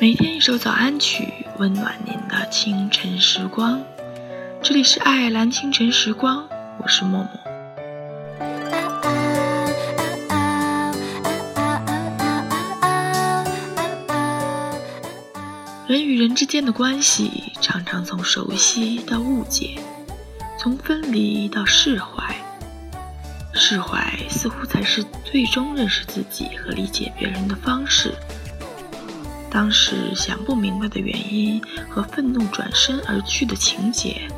每天一首早安曲，温暖您的清晨时光。这里是爱尔兰清晨时光，我是默默。人与人之间的关系，常常从熟悉到误解，从分离到释怀。释怀似乎才是最终认识自己和理解别人的方式。当时想不明白的原因和愤怒转身而去的情节，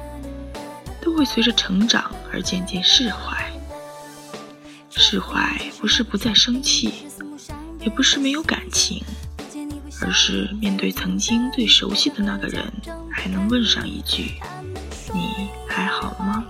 都会随着成长而渐渐释怀。释怀不是不再生气，也不是没有感情，而是面对曾经最熟悉的那个人，还能问上一句：“你还好吗？”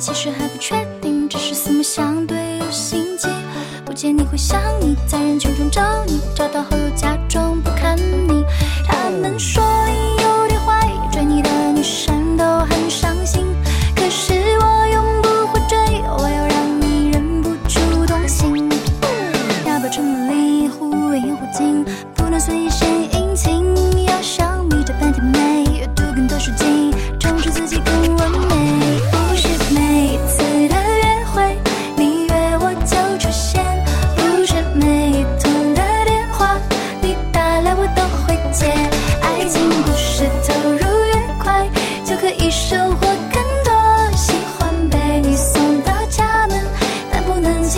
其实还不确定，只是四目相对有心悸。不见你会想你，在人群中找你，找到后又假装不看你。他们说你有点坏，追你的女生都很伤心。可是我永不会追，我要让你忍不住动心。要不要出门里忽远忽近，不能随意